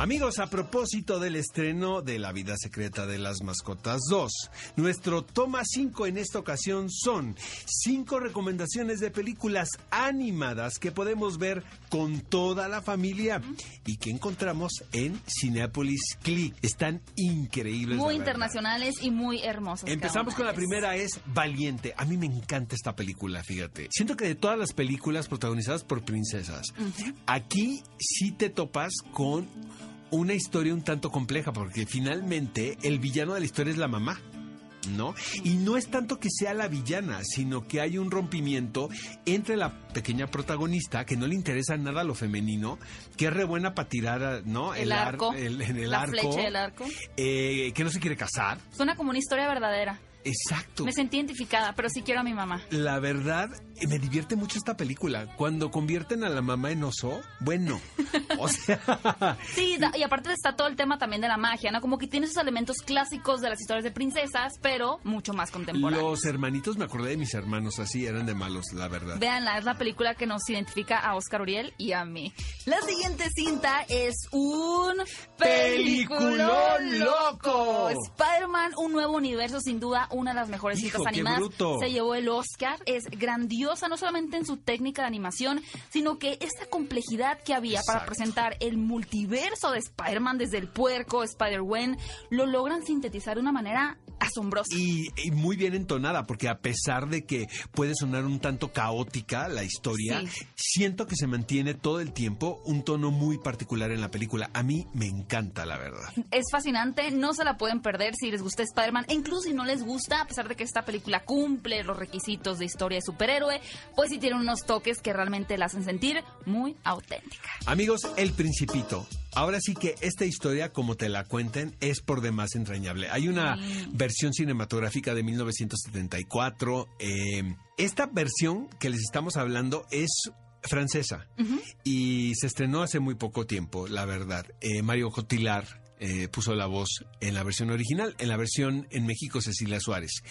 Amigos, a propósito del estreno de La vida secreta de las mascotas 2, nuestro toma 5 en esta ocasión son 5 recomendaciones de películas animadas que podemos ver con toda la familia y que encontramos en Cinepolis Click. Están increíbles. Muy internacionales y muy hermosas. Empezamos con la primera, es Valiente. A mí me encanta esta película, fíjate. Siento que de todas las películas protagonizadas por princesas, aquí sí te topas con una historia un tanto compleja, porque finalmente el villano de la historia es la mamá. ¿No? Y no es tanto que sea la villana, sino que hay un rompimiento entre la pequeña protagonista, que no le interesa nada lo femenino, que es re buena para tirar, ¿no? El ar- arco, el- en el la arco, flecha del arco. eh, que no se quiere casar. Suena como una historia verdadera. Exacto. Me sentí identificada, pero sí quiero a mi mamá. La verdad, me divierte mucho esta película. Cuando convierten a la mamá en oso, bueno, o sea, Sí, y aparte está todo el tema también de la magia, ¿no? Como que tiene esos elementos clásicos de las historias de princesas, pero mucho más contemporáneos. los hermanitos, me acordé de mis hermanos así, eran de malos, la verdad. Véanla, es la película que nos identifica a Oscar Uriel y a mí. La siguiente cinta es un ¡Peliculón loco! Spider-Man, un nuevo universo, sin duda, una de las mejores Hijo, cintas animadas. bruto. Se llevó el Oscar. Es no solamente en su técnica de animación, sino que esta complejidad que había para presentar el multiverso de Spider-Man desde el puerco, Spider-Gwen, lo logran sintetizar de una manera asombrosa. Y, y muy bien entonada, porque a pesar de que puede sonar un tanto caótica la historia, Sí. siento que se mantiene todo el tiempo un tono muy particular en la película. A mí me encanta, la verdad. Es fascinante, no se la pueden perder si les gusta Spider-Man, e incluso si no les gusta, a pesar de que esta película cumple los requisitos de historia de superhéroe, pues sí tiene unos toques que realmente la hacen sentir muy auténtica. Amigos, El Principito. Ahora sí que esta historia, como te la cuenten, es por demás entrañable. Hay una versión cinematográfica de 1974. eh, esta versión que les estamos hablando es francesa y se estrenó hace muy poco tiempo, la verdad. Eh, Mario Cotilar eh, puso la voz en la versión original, en la versión en México Cecilia Suárez.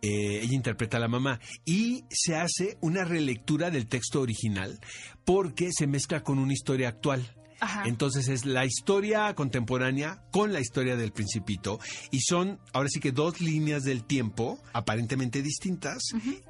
Eh, ella interpreta a la mamá y se hace una relectura del texto original porque se mezcla con una historia actual. Ajá. Entonces es la historia contemporánea con la historia del principito y son ahora sí que dos líneas del tiempo aparentemente distintas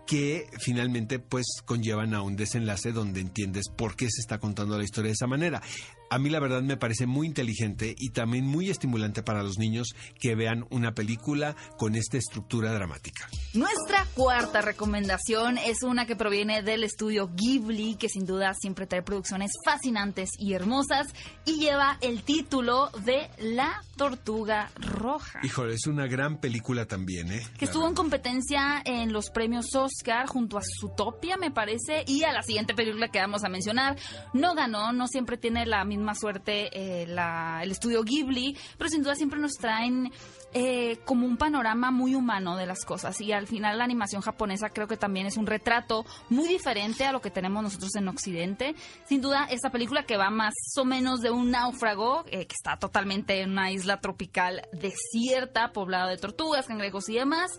que finalmente pues conllevan a un desenlace donde entiendes por qué se está contando la historia de esa manera. A mí la verdad me parece muy inteligente y también muy estimulante para los niños que vean una película con esta estructura dramática. Nuestra cuarta recomendación es una que proviene del estudio Ghibli, que sin duda siempre trae producciones fascinantes y hermosas, y lleva el título de La Tortuga Roja. Híjole, es una gran película también, ¿eh? que La estuvo en competencia en los premios Oscar junto a Zootopia, me parece, y a la siguiente película que vamos a mencionar. No ganó, no siempre tiene la misma suerte eh, la- el estudio Ghibli, pero sin duda siempre nos traen eh, como un panorama muy humano de las cosas. Y al final la animación japonesa creo que también es un retrato muy diferente a lo que tenemos nosotros en Occidente. Sin duda, esta película que va más o menos de un náufrago, eh, que está totalmente en una isla tropical desierta, poblada de tortugas, cangrejos y demás,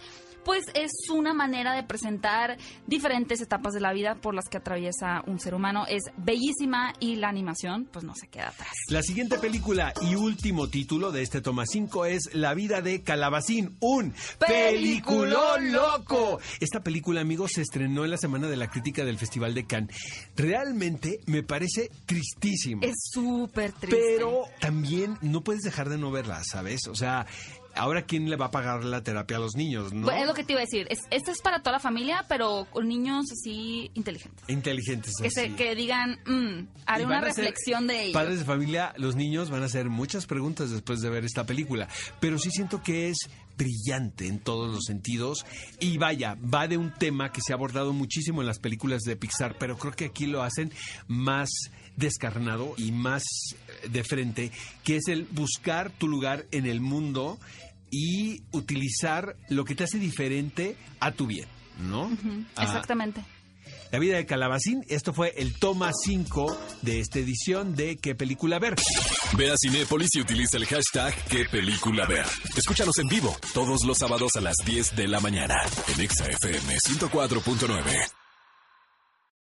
pues es una manera de presentar diferentes etapas de la vida por las que atraviesa un ser humano. Es bellísima y la animación pues no se queda atrás. La siguiente película y último título de este toma 5 es La vida de Calabacín, un peliculón loco. Esta película, amigos, se estrenó en la semana de la crítica del Festival de Cannes. Realmente me parece tristísimo. Es súper triste. Pero también no puedes dejar de no verla, ¿sabes? O sea, ahora quién le va a pagar la terapia a los niños, ¿no? Es lo que te iba a decir. Es, esta es para toda la familia, pero con niños así inteligentes. Inteligentes Que, se, que digan, mm, haré una reflexión de ello. Padres de familia, los niños van a hacer muchas preguntas después de ver esta película, pero sí siento que es brillante en todos los sentidos y vaya, va de un tema que se ha abordado muchísimo en las películas de Pixar, pero creo que aquí lo hacen más descarnado y más eh, de frente, que es el buscar tu lugar en el mundo y utilizar lo que te hace diferente a tu bien, ¿no? Exactamente. La vida de Calabacín. Esto fue el toma 5 de esta edición de ¿Qué película ver? Ve a Cinépolis y utiliza el hashtag ¿Qué película ver? Escúchanos en vivo todos los sábados a las 10 de la mañana en ExaFM 104.9.